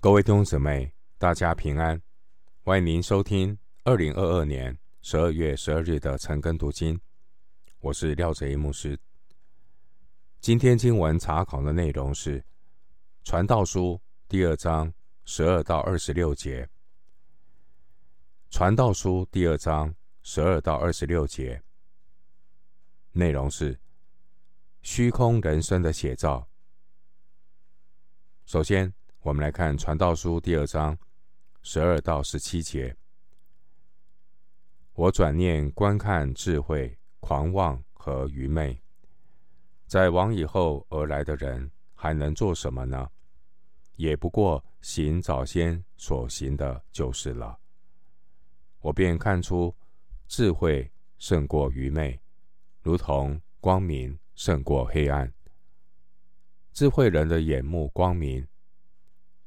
各位弟兄姊妹，大家平安！欢迎您收听二零二二年十二月十二日的晨更读经。我是廖哲一牧师。今天经文查考的内容是《传道书》第二章十二到二十六节。《传道书》第二章十二到二十六节内容是虚空人生的写照。首先，我们来看《传道书》第二章十二到十七节。我转念观看智慧、狂妄和愚昧，在往以后而来的人还能做什么呢？也不过行早先所行的就是了。我便看出智慧胜过愚昧，如同光明胜过黑暗。智慧人的眼目光明。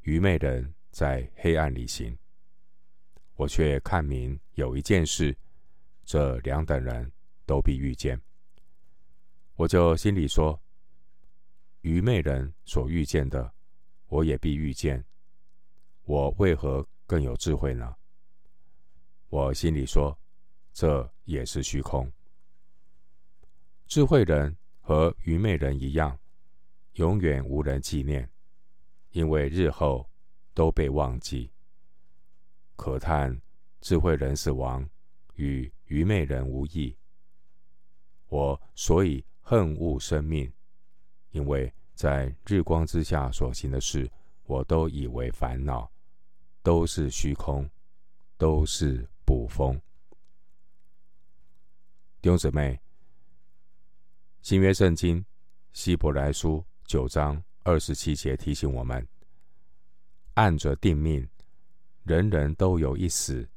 愚昧人在黑暗里行，我却看明有一件事，这两等人都必遇见。我就心里说：愚昧人所遇见的，我也必遇见。我为何更有智慧呢？我心里说：这也是虚空。智慧人和愚昧人一样，永远无人纪念。因为日后都被忘记，可叹智慧人死亡与愚昧人无异。我所以恨恶生命，因为在日光之下所行的事，我都以为烦恼，都是虚空，都是捕风。弟兄姊妹，新约圣经希伯来书九章。二十七节提醒我们：按着定命，人人都有一死，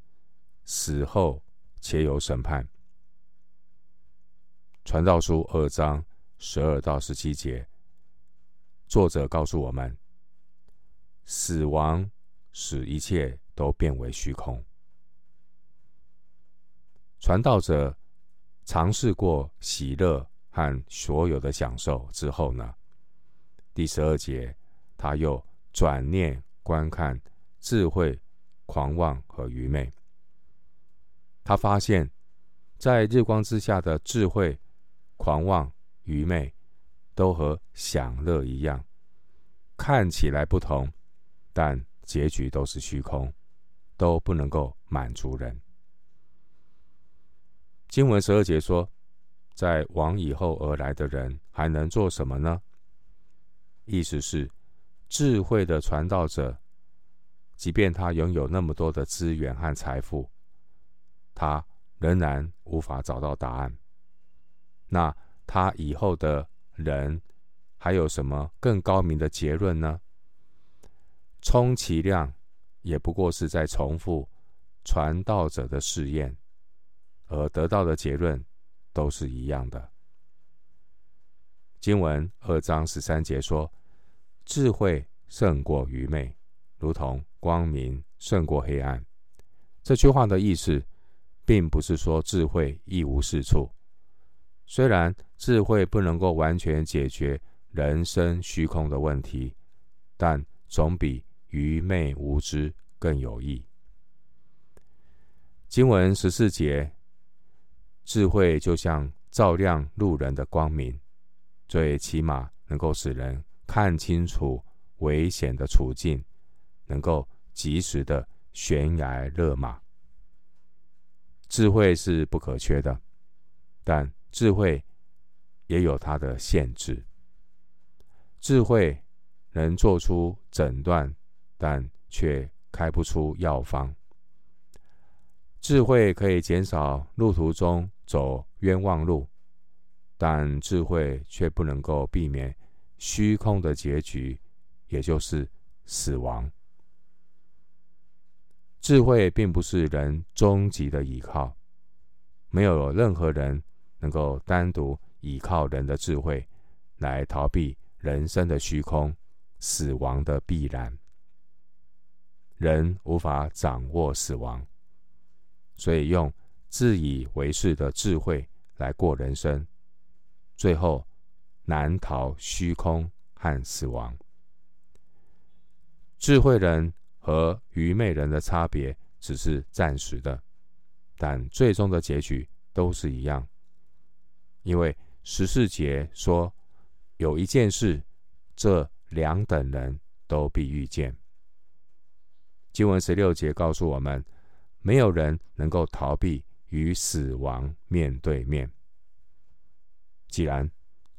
死后且有审判。传道书二章十二到十七节，作者告诉我们：死亡使一切都变为虚空。传道者尝试过喜乐和所有的享受之后呢？第十二节，他又转念观看智慧、狂妄和愚昧。他发现，在日光之下的智慧、狂妄、愚昧，都和享乐一样，看起来不同，但结局都是虚空，都不能够满足人。经文十二节说，在往以后而来的人还能做什么呢？意思是，智慧的传道者，即便他拥有那么多的资源和财富，他仍然无法找到答案。那他以后的人还有什么更高明的结论呢？充其量也不过是在重复传道者的试验，而得到的结论都是一样的。经文二章十三节说：“智慧胜过愚昧，如同光明胜过黑暗。”这句话的意思，并不是说智慧一无是处。虽然智慧不能够完全解决人生虚空的问题，但总比愚昧无知更有益。经文十四节：“智慧就像照亮路人的光明。”最起码能够使人看清楚危险的处境，能够及时的悬崖勒马。智慧是不可缺的，但智慧也有它的限制。智慧能做出诊断，但却开不出药方。智慧可以减少路途中走冤枉路。但智慧却不能够避免虚空的结局，也就是死亡。智慧并不是人终极的依靠，没有任何人能够单独依靠人的智慧来逃避人生的虚空、死亡的必然。人无法掌握死亡，所以用自以为是的智慧来过人生。最后难逃虚空和死亡。智慧人和愚昧人的差别只是暂时的，但最终的结局都是一样。因为十四节说，有一件事，这两等人都必遇见。经文十六节告诉我们，没有人能够逃避与死亡面对面。既然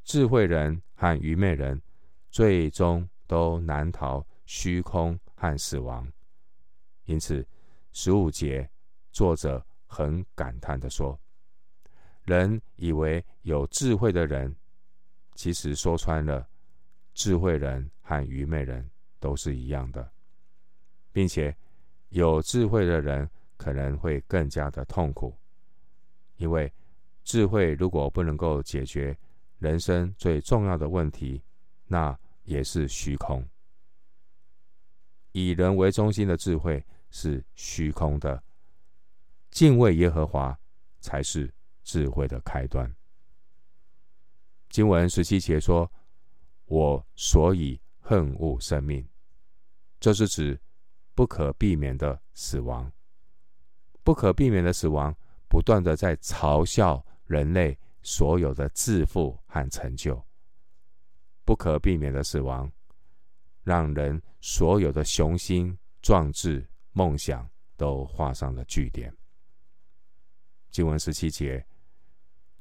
智慧人和愚昧人最终都难逃虚空和死亡，因此十五节作者很感叹地说：“人以为有智慧的人，其实说穿了，智慧人和愚昧人都是一样的。”并且，有智慧的人可能会更加的痛苦，因为智慧如果不能够解决人生最重要的问题，那也是虚空。以人为中心的智慧是虚空的，敬畏耶和华才是智慧的开端。经文十七节说：“我所以恨恶生命。”这是指。不可避免的死亡，不可避免的死亡，不断的在嘲笑人类所有的自负和成就。不可避免的死亡，让人所有的雄心壮志、梦想都画上了句点。经文十七节，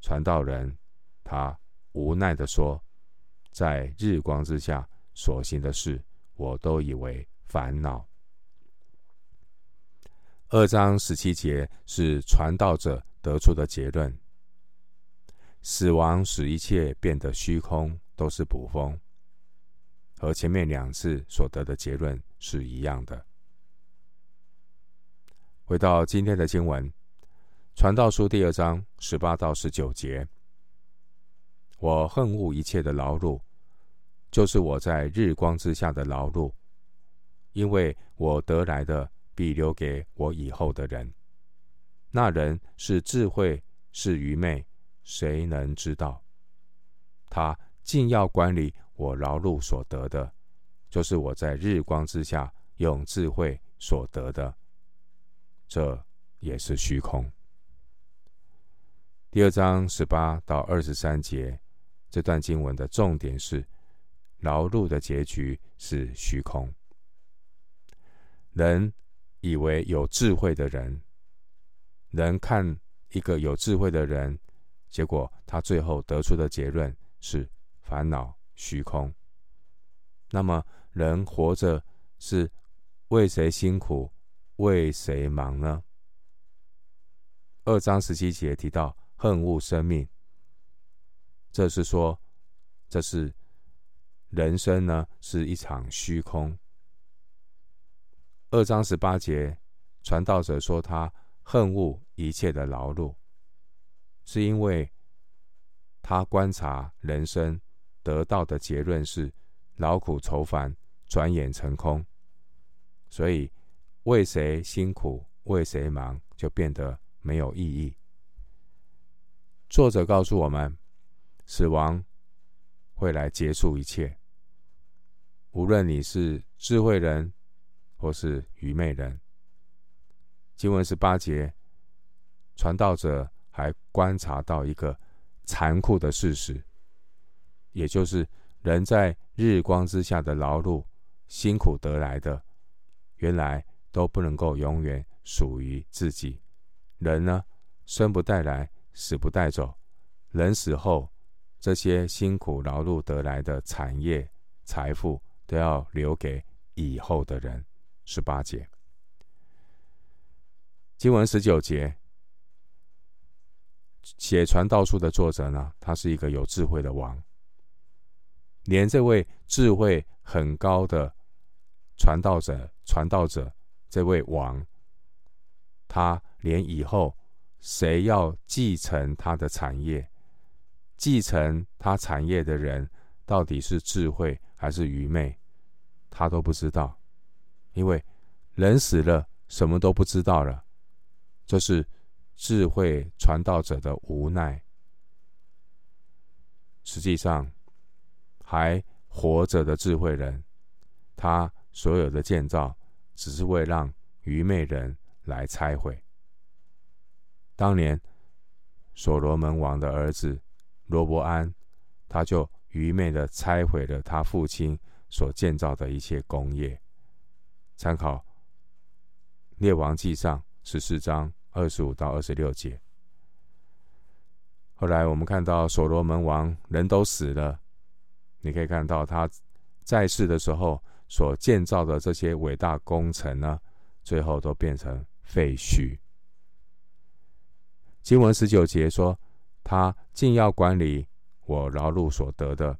传道人他无奈的说：“在日光之下所行的事，我都以为烦恼。”二章十七节是传道者得出的结论：死亡使一切变得虚空，都是捕风，和前面两次所得的结论是一样的。回到今天的经文，《传道书》第二章十八到十九节：我恨恶一切的劳碌，就是我在日光之下的劳碌，因为我得来的。必留给我以后的人。那人是智慧是愚昧，谁能知道？他竟要管理我劳碌所得的，就是我在日光之下用智慧所得的，这也是虚空。第二章十八到二十三节，这段经文的重点是劳碌的结局是虚空。人。以为有智慧的人，人看一个有智慧的人，结果他最后得出的结论是烦恼虚空。那么人活着是为谁辛苦，为谁忙呢？二章十七节提到恨恶生命，这是说，这是人生呢是一场虚空。二章十八节，传道者说他恨恶一切的劳碌，是因为他观察人生得到的结论是劳苦愁烦，转眼成空，所以为谁辛苦，为谁忙，就变得没有意义。作者告诉我们，死亡会来结束一切，无论你是智慧人。或是愚昧人。经文十八节，传道者还观察到一个残酷的事实，也就是人在日光之下的劳碌、辛苦得来的，原来都不能够永远属于自己。人呢，生不带来，死不带走。人死后，这些辛苦劳碌得来的产业、财富，都要留给以后的人。十八节，经文十九节，写传道书的作者呢，他是一个有智慧的王，连这位智慧很高的传道者、传道者这位王，他连以后谁要继承他的产业，继承他产业的人到底是智慧还是愚昧，他都不知道。因为人死了，什么都不知道了，这是智慧传道者的无奈。实际上，还活着的智慧人，他所有的建造，只是为让愚昧人来拆毁。当年所罗门王的儿子罗伯安，他就愚昧的拆毁了他父亲所建造的一切工业。参考《列王记上》十四章二十五到二十六节。后来我们看到所罗门王人都死了，你可以看到他在世的时候所建造的这些伟大工程呢，最后都变成废墟。经文十九节说：“他尽要管理我劳碌所得的，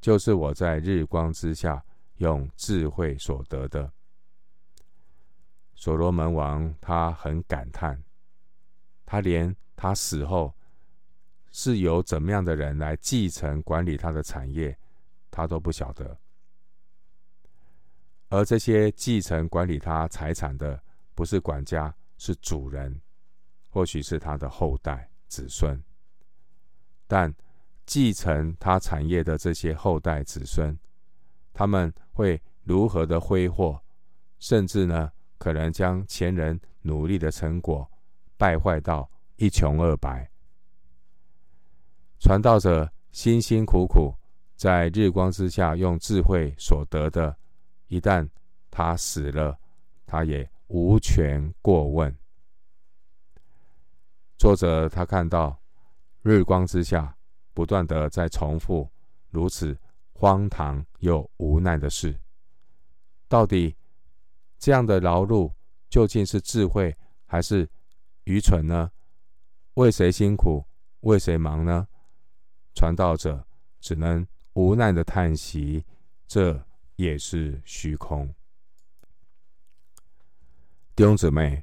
就是我在日光之下用智慧所得的。”所罗门王他很感叹，他连他死后。是由怎么样的人来继承管理他的产业，他都不晓得。而这些继承管理他财产的，不是管家，是主人，或许是他的后代子孙。但继承他产业的这些后代子孙，他们会如何的挥霍，甚至呢，可能将前人努力的成果败坏到一穷二白。传道者辛辛苦苦在日光之下用智慧所得的，一旦他死了，他也无权过问。作者他看到日光之下不断的在重复如此荒唐又无奈的事，到底这样的劳碌究竟是智慧还是愚蠢呢？为谁辛苦，为谁忙呢？传道者只能无奈的叹息，这也是虚空。弟兄姊妹，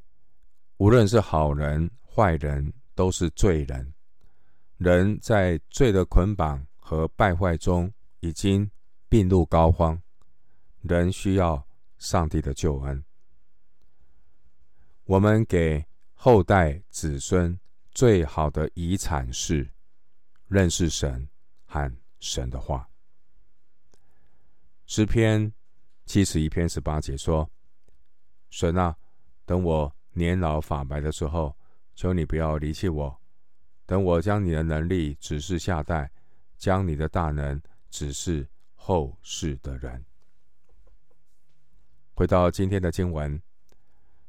无论是好人坏人，都是罪人。人在罪的捆绑和败坏中，已经病入膏肓。人需要上帝的救恩。我们给后代子孙最好的遗产是。认识神和神的话。诗篇七十一篇十八节说：“神啊，等我年老发白的时候，求你不要离弃我；等我将你的能力指示下代，将你的大能指示后世的人。”回到今天的经文，《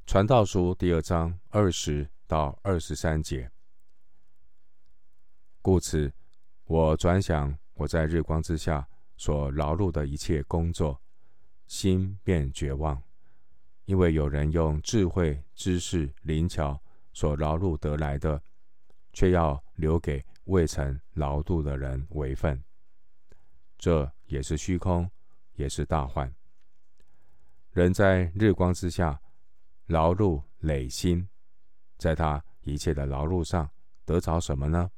传道书》第二章二十到二十三节。故此，我转想我在日光之下所劳碌的一切工作，心便绝望，因为有人用智慧、知识、灵巧所劳碌得来的，却要留给未曾劳碌的人为分。这也是虚空，也是大患。人在日光之下劳碌累心，在他一切的劳碌上得着什么呢？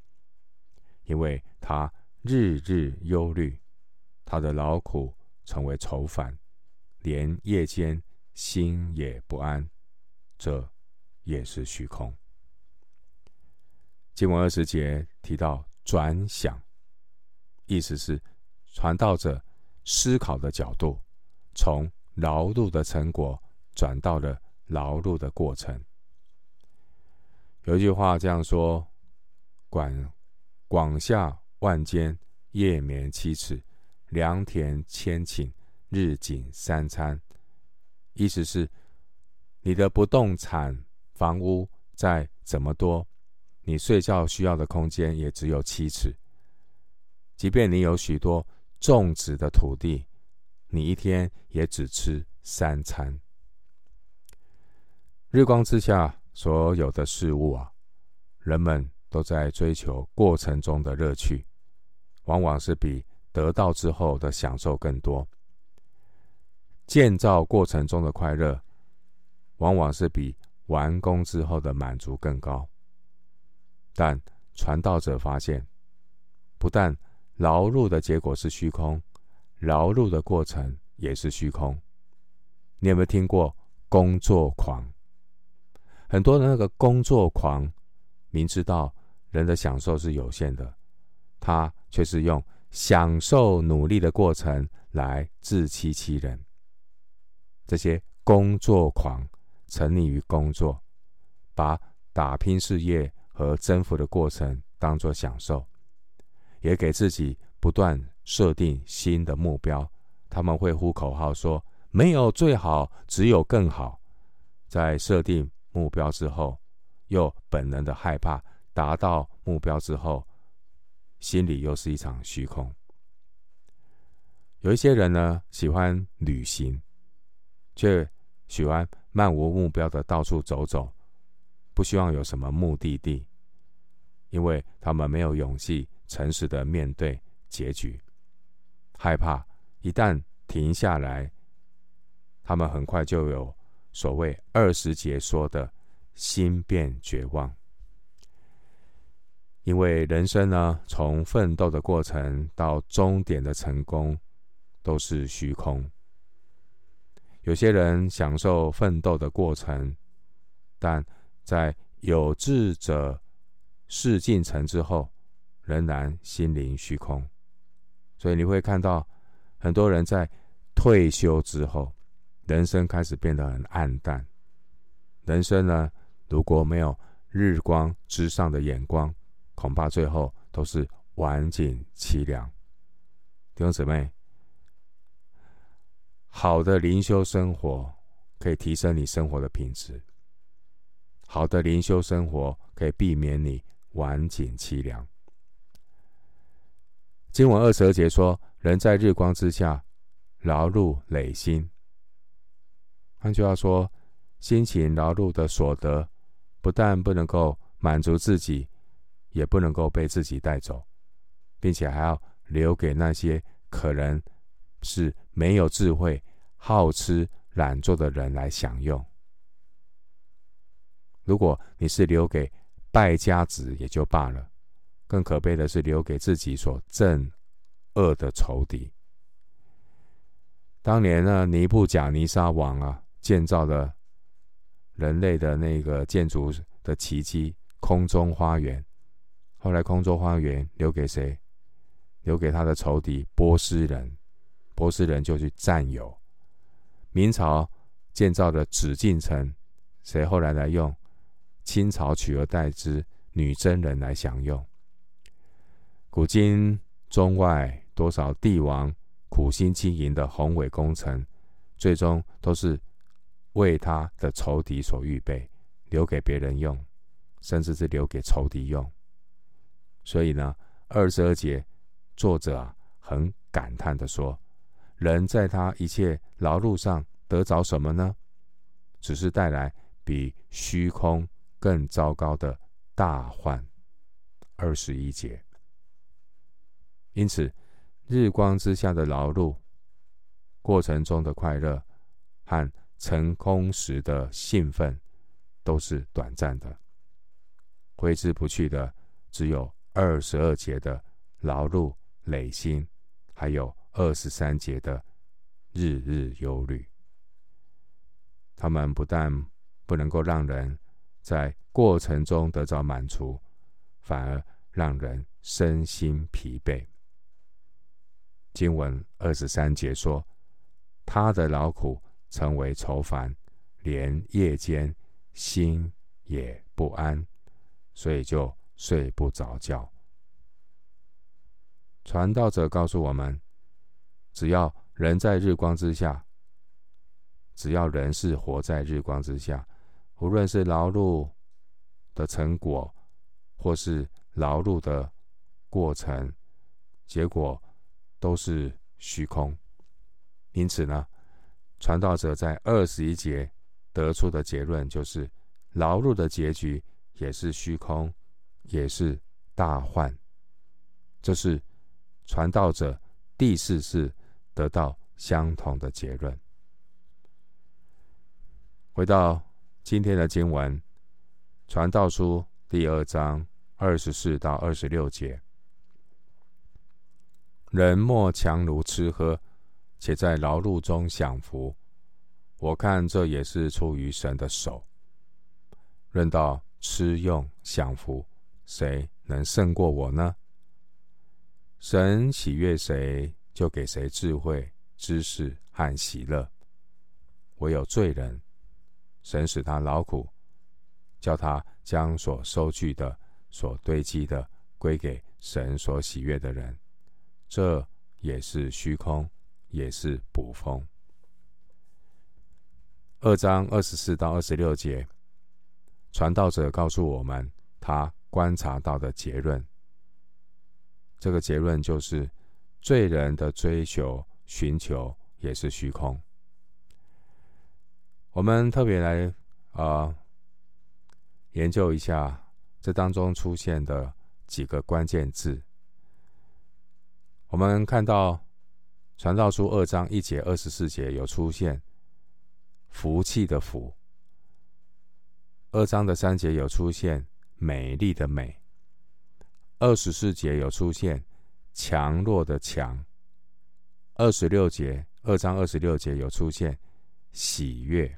因为他日日忧虑，他的劳苦成为愁烦，连夜间心也不安，这也是虚空。经文二十节提到转想，意思是传道者思考的角度，从劳碌的成果转到了劳碌的过程。有一句话这样说：管。广厦万间，夜眠七尺；良田千顷，日仅三餐。意思是，你的不动产房屋再怎么多，你睡觉需要的空间也只有七尺。即便你有许多种植的土地，你一天也只吃三餐。日光之下所有的事物啊，人们。都在追求过程中的乐趣，往往是比得到之后的享受更多。建造过程中的快乐，往往是比完工之后的满足更高。但传道者发现，不但劳碌的结果是虚空，劳碌的过程也是虚空。你有没有听过工作狂？很多的那个工作狂，明知道。人的享受是有限的，他却是用享受努力的过程来自欺欺人。这些工作狂沉溺于工作，把打拼事业和征服的过程当作享受，也给自己不断设定新的目标。他们会呼口号说：“没有最好，只有更好。”在设定目标之后，又本能的害怕达到目标之后，心里又是一场虚空。有一些人呢，喜欢旅行，却喜欢漫无目标的到处走走，不希望有什么目的地，因为他们没有勇气诚实的面对结局，害怕一旦停下来，他们很快就有所谓二十节说的心变绝望。因为人生呢，从奋斗的过程到终点的成功，都是虚空。有些人享受奋斗的过程，但在有志者事竟成之后，仍然心灵虚空。所以你会看到很多人在退休之后，人生开始变得很暗淡。人生呢，如果没有日光之上的眼光，恐怕最后都是晚景凄凉。弟兄姊妹，好的灵修生活可以提升你生活的品质。好的灵修生活可以避免你晚景凄凉。经文二十二节说：“人在日光之下劳碌累心。”换句话说，辛勤劳碌的所得，不但不能够满足自己。也不能够被自己带走，并且还要留给那些可能是没有智慧、好吃懒做的人来享用。如果你是留给败家子也就罢了，更可悲的是留给自己所憎恶的仇敌。当年呢，尼布甲尼撒王啊，建造了人类的那个建筑的奇迹——空中花园。后来，空中花园留给谁？留给他的仇敌波斯人。波斯人就去占有。明朝建造的紫禁城，谁后来来用？清朝取而代之，女真人来享用。古今中外多少帝王苦心经营的宏伟工程，最终都是为他的仇敌所预备，留给别人用，甚至是留给仇敌用。所以呢，二十二节作者啊，很感叹的说：“人在他一切劳碌上得着什么呢？只是带来比虚空更糟糕的大患。”二十一节。因此，日光之下的劳碌过程中的快乐和成功时的兴奋，都是短暂的，挥之不去的只有。二十二节的劳碌累心，还有二十三节的日日忧虑，他们不但不能够让人在过程中得到满足，反而让人身心疲惫。经文二十三节说：“他的劳苦成为愁烦，连夜间心也不安，所以就。”睡不着觉。传道者告诉我们：只要人在日光之下，只要人是活在日光之下，无论是劳碌的成果，或是劳碌的过程，结果都是虚空。因此呢，传道者在二十一节得出的结论就是：劳碌的结局也是虚空。也是大患，这是传道者第四次得到相同的结论。回到今天的经文，《传道书》第二章二十四到二十六节：人莫强如吃喝，且在劳碌中享福。我看这也是出于神的手。论到吃用享福。谁能胜过我呢？神喜悦谁，就给谁智慧、知识和喜乐。唯有罪人，神使他劳苦，叫他将所收据的、所堆积的归给神所喜悦的人，这也是虚空，也是捕风。二章二十四到二十六节，传道者告诉我们他观察到的结论。这个结论就是，罪人的追求、寻求也是虚空。我们特别来啊、研究一下这当中出现的几个关键字。我们看到《传道书》二章一节、二十四节有出现“福气”的“福”，二章的三节有出现“美丽”的“美”。二十四节有出现“强弱”的“强”，二十六节二章二十六节有出现“喜悦”。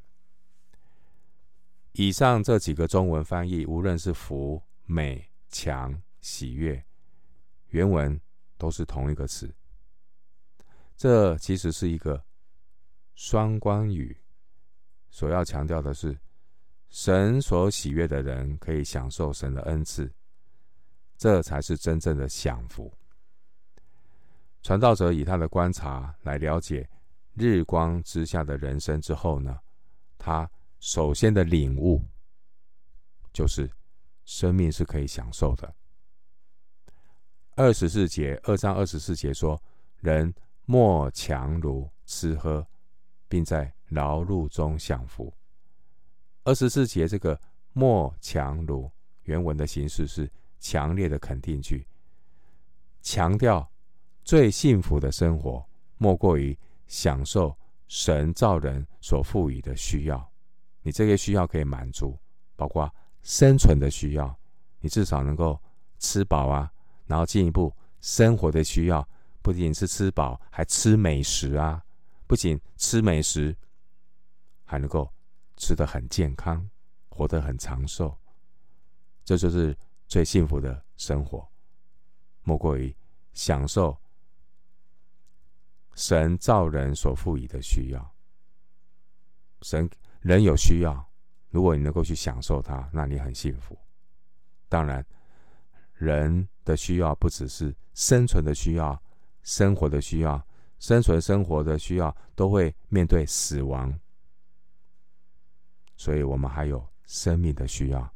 以上这几个中文翻译，无论是“福”、“美”、“强”、“喜悦”，原文都是同一个词。这其实是一个双关语，所要强调的是，神所喜悦的人可以享受神的恩赐。这才是真正的享福。传道者以他的观察来了解日光之下的人生之后呢，他首先的领悟就是生命是可以享受的。二十四节，二章二十四节说：“人莫强如吃喝，并在劳碌中享福。”二十四节这个“莫强如”原文的形式是。强烈的肯定句，强调最幸福的生活莫过于享受神造人所赋予的需要。你这些需要可以满足，包括生存的需要，你至少能够吃饱啊。然后进一步生活的需要，不仅是吃饱，还吃美食啊。不仅吃美食，还能够吃得很健康，活得很长寿。这就是。最幸福的生活，莫过于享受神造人所赋予的需要。神人有需要，如果你能够去享受它，那你很幸福。当然，人的需要不只是生存的需要、生活的需要，生存生活的需要都会面对死亡，所以我们还有生命的需要。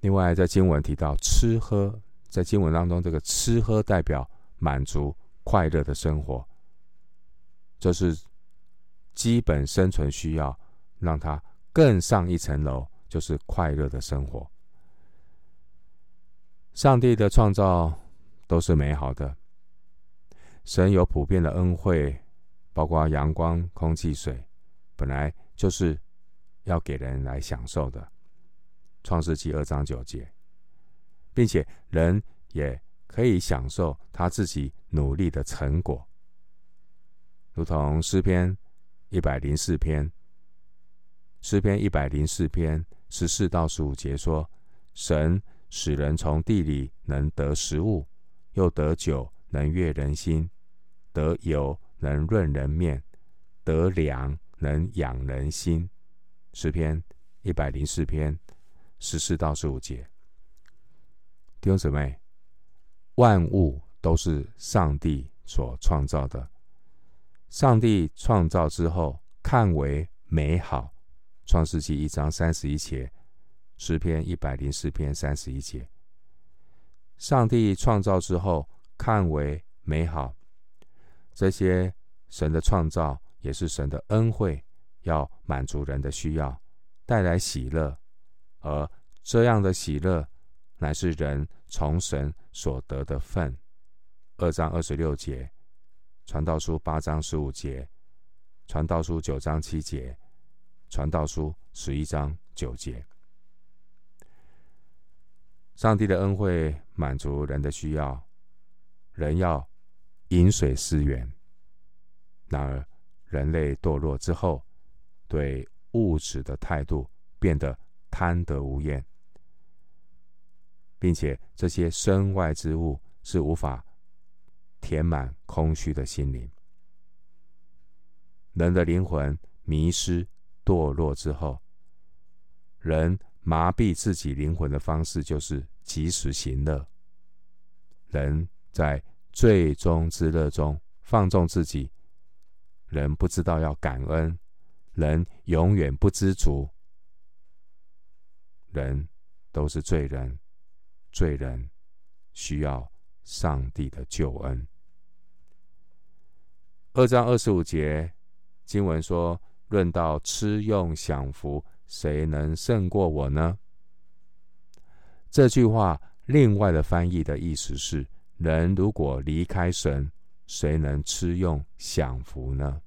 另外，在经文提到吃喝，在经文当中，这个吃喝代表满足快乐的生活，这是基本生存需要，让他更上一层楼，就是快乐的生活。上帝的创造都是美好的，神有普遍的恩惠，包括阳光、空气、水，本来就是要给人来享受的。创世纪二章九节，并且人也可以享受他自己努力的成果，如同诗篇一百零四篇，诗篇一百零四篇十四到十五节说：神使人从地里能得食物，又得酒能悦人心，得油能润人面，得粮能养人心。诗篇一百零四篇。十四到十五节，弟兄姊妹，万物都是上帝所创造的。上帝创造之后，看为美好。创世纪一章三十一节，诗篇一百零四篇三十一节。上帝创造之后，看为美好。这些神的创造也是神的恩惠，要满足人的需要，带来喜乐。而这样的喜乐，乃是人从神所得的份。二章二十六节，传道书八章十五节，传道书九章七节，传道书十一章九节。上帝的恩惠满足人的需要，人要饮水思源。然而，人类堕落之后，对物质的态度变得。贪得无厌，并且这些身外之物是无法填满空虚的心灵。人的灵魂迷失堕落之后，人麻痹自己灵魂的方式就是及时行乐。人在最终之乐中放纵自己，人不知道要感恩，人永远不知足。人都是罪人，罪人需要上帝的救恩。二章二十五节经文说：“论到吃用享福，谁能胜过我呢？”这句话另外的翻译的意思是：人如果离开神，谁能吃用享福呢？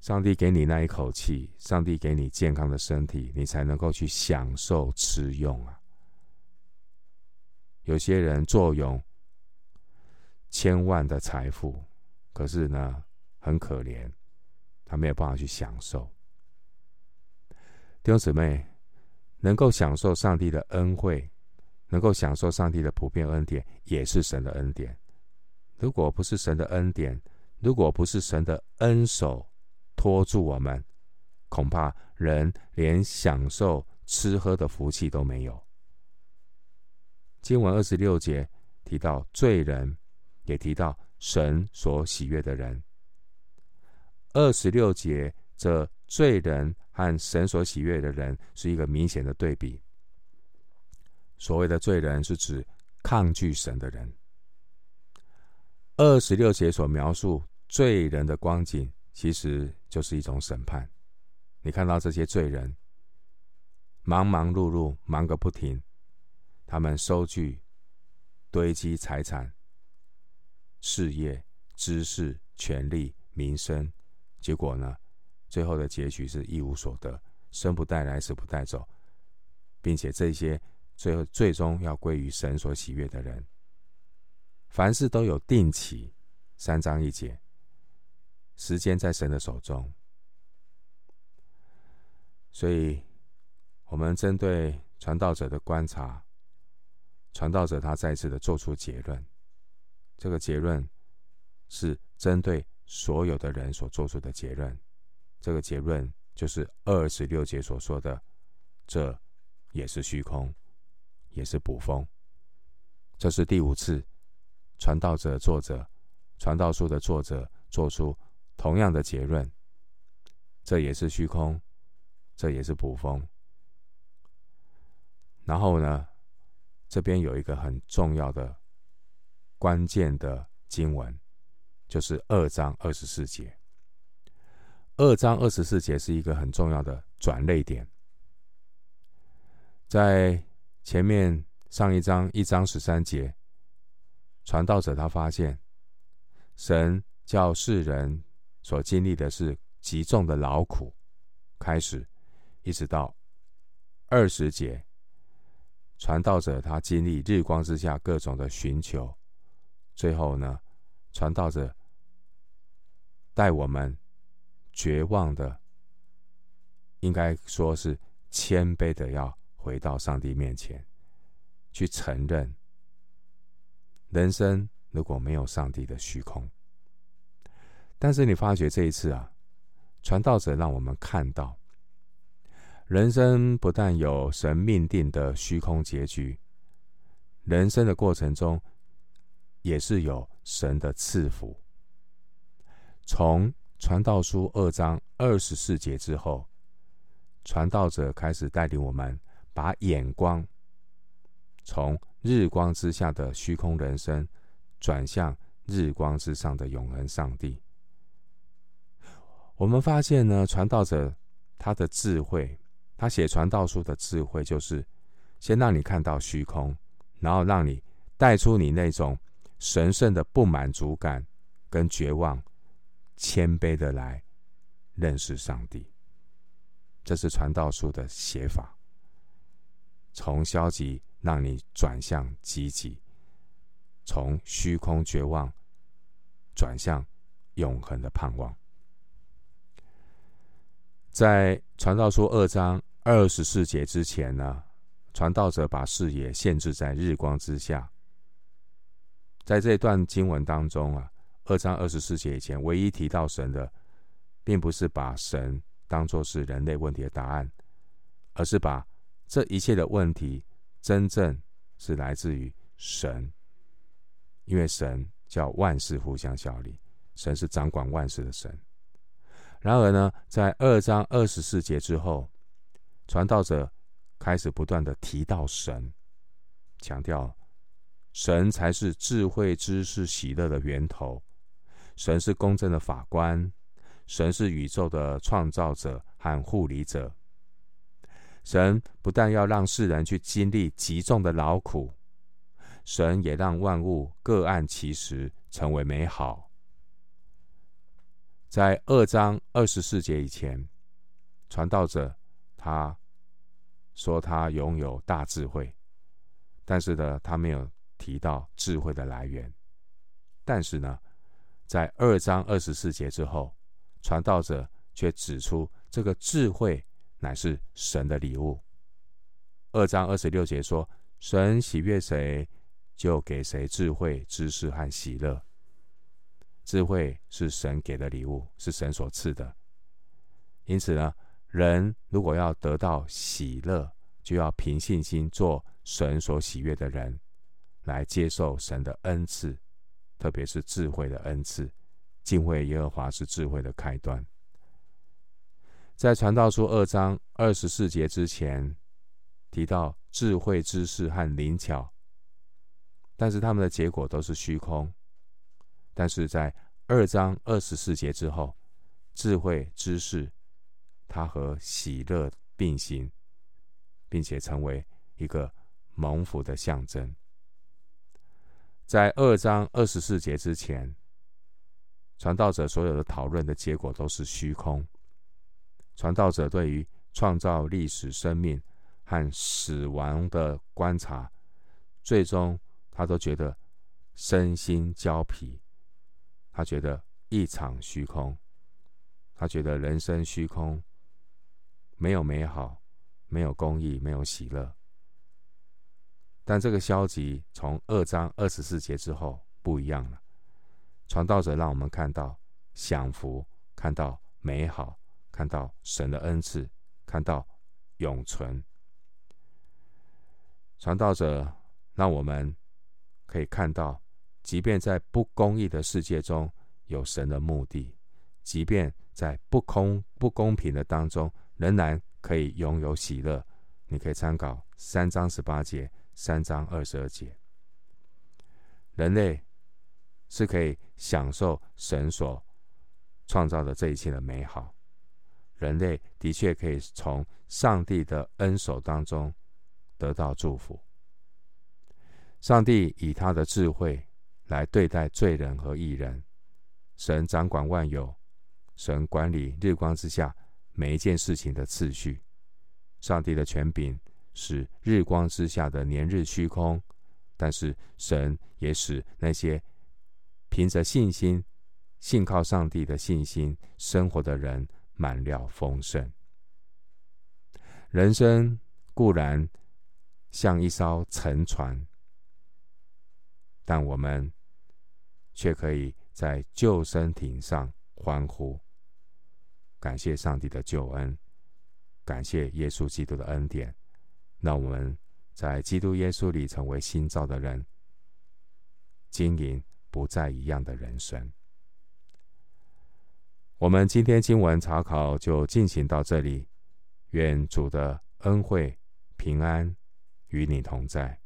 上帝给你那一口气，上帝给你健康的身体，你才能够去享受吃用啊。有些人坐拥千万的财富，可是呢，很可怜，他没有办法去享受。弟兄姊妹，能够享受上帝的恩惠，能够享受上帝的普遍恩典，也是神的恩典。如果不是神的恩典，如果不是神的恩手，托住我们，恐怕人连享受吃喝的福气都没有。经文二十六节提到罪人，也提到神所喜悦的人。二十六节这罪人和神所喜悦的人是一个明显的对比。所谓的罪人是指抗拒神的人。二十六节所描述罪人的光景。其实就是一种审判。你看到这些罪人忙忙碌碌，忙个不停，他们收据、堆积财产、事业、知识、权力、名声，结果呢，最后的结局是一无所得，生不带来，死不带走，并且这些最后最终要归于神所喜悦的人。凡事都有定期，三章一节。时间在神的手中，所以，我们针对传道者的观察，传道者他再次的做出结论。这个结论是针对所有的人所做出的结论。这个结论就是二十六节所说的，这也是虚空，也是捕风。这是第五次，传道者作者，传道书的作者做出。同样的结论，这也是虚空，这也是捕风。然后呢，这边有一个很重要的、关键的经文，就是二章二十四节。二章二十四节是一个很重要的转泪点。在前面上一章一章十三节，传道者他发现，神叫世人。所经历的是极重的劳苦，开始一直到二十节，传道者他经历日光之下各种的寻求，最后呢，传道者带我们绝望的，应该说是谦卑的，要回到上帝面前去承认，人生如果没有上帝的虚空。但是你发觉这一次啊，传道者让我们看到，人生不但有神命定的虚空结局，人生的过程中也是有神的赐福。从传道书二章二十四节之后，传道者开始带领我们把眼光从日光之下的虚空人生，转向日光之上的永恒上帝。我们发现呢，传道者他的智慧，他写传道书的智慧，就是先让你看到虚空，然后让你带出你那种神圣的不满足感跟绝望，谦卑的来认识上帝。这是传道书的写法，从消极让你转向积极，从虚空绝望转向永恒的盼望。在传道书二章二十四节之前呢，传道者把视野限制在日光之下。在这段经文当中啊，二章二十四节以前，唯一提到神的，并不是把神当作是人类问题的答案，而是把这一切的问题真正是来自于神，因为神叫万事互相效力，神是掌管万事的神。然而呢，在二章二十四节之后，传道者开始不断的提到神，强调神才是智慧、知识、喜乐的源头，神是公正的法官，神是宇宙的创造者和护理者。神不但要让世人去经历极重的劳苦，神也让万物各按其时成为美好。在二章二十四节以前，传道者他说他拥有大智慧，但是呢，他没有提到智慧的来源。但是呢，在二章二十四节之后，传道者却指出这个智慧乃是神的礼物。二章二十六节说：“神喜悦谁，就给谁智慧、知识和喜乐。”智慧是神给的礼物，是神所赐的。因此呢，人如果要得到喜乐，就要凭信心做神所喜悦的人，来接受神的恩赐，特别是智慧的恩赐。敬畏耶和华是智慧的开端。在传道书二章二十四节之前，提到智慧、知识和灵巧，但是他们的结果都是虚空。但是在二章二十四节之后，智慧、知识，它和喜乐并行，并且成为一个蒙福的象征。在二章二十四节之前，传道者所有的讨论的结果都是虚空。传道者对于创造、历史、生命和死亡的观察，最终他都觉得身心交疲。他觉得一场虚空，他觉得人生虚空，没有美好，没有公义，没有喜乐。但这个消极从二章二十四节之后不一样了。传道者让我们看到享福，看到美好，看到神的恩赐，看到永存。传道者让我们可以看到。即便在不公义的世界中有神的目的，即便在不公不公平的当中，仍然可以拥有喜乐。你可以参考三章十八节、三章二十二节。人类是可以享受神所创造的这一切的美好。人类的确可以从上帝的恩手当中得到祝福。上帝以他的智慧。来对待罪人和义人，神掌管万有，神管理日光之下每一件事情的次序。上帝的权柄使日光之下的年日虚空，但是神也使那些凭着信心、信靠上帝的信心生活的人满了丰盛。人生固然像一艘沉船，但我们。却可以在救生艇上欢呼，感谢上帝的救恩，感谢耶稣基督的恩典，让我们在基督耶稣里成为新造的人，经营不再一样的人生。我们今天经文查考就进行到这里，愿主的恩惠平安与你同在。